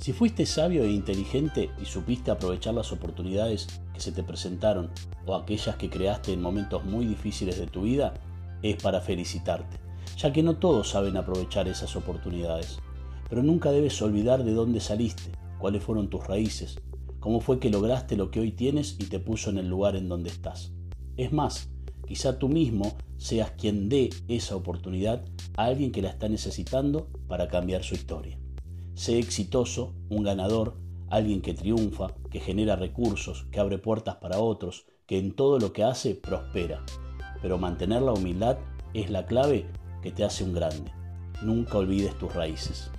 Si fuiste sabio e inteligente y supiste aprovechar las oportunidades que se te presentaron o aquellas que creaste en momentos muy difíciles de tu vida, es para felicitarte, ya que no todos saben aprovechar esas oportunidades. Pero nunca debes olvidar de dónde saliste, cuáles fueron tus raíces, cómo fue que lograste lo que hoy tienes y te puso en el lugar en donde estás. Es más, quizá tú mismo seas quien dé esa oportunidad a alguien que la está necesitando para cambiar su historia. Sé exitoso, un ganador, alguien que triunfa, que genera recursos, que abre puertas para otros, que en todo lo que hace prospera. Pero mantener la humildad es la clave que te hace un grande. Nunca olvides tus raíces.